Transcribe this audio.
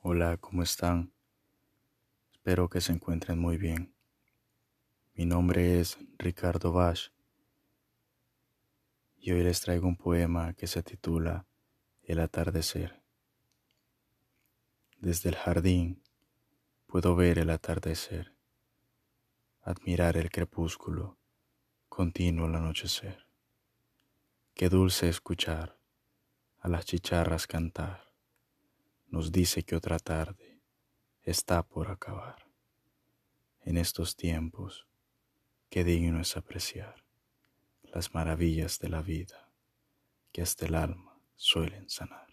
Hola, ¿cómo están? Espero que se encuentren muy bien. Mi nombre es Ricardo Bash y hoy les traigo un poema que se titula El atardecer. Desde el jardín puedo ver el atardecer, admirar el crepúsculo, continuo el anochecer. Qué dulce escuchar a las chicharras cantar nos dice que otra tarde está por acabar. En estos tiempos, qué digno es apreciar las maravillas de la vida que hasta el alma suelen sanar.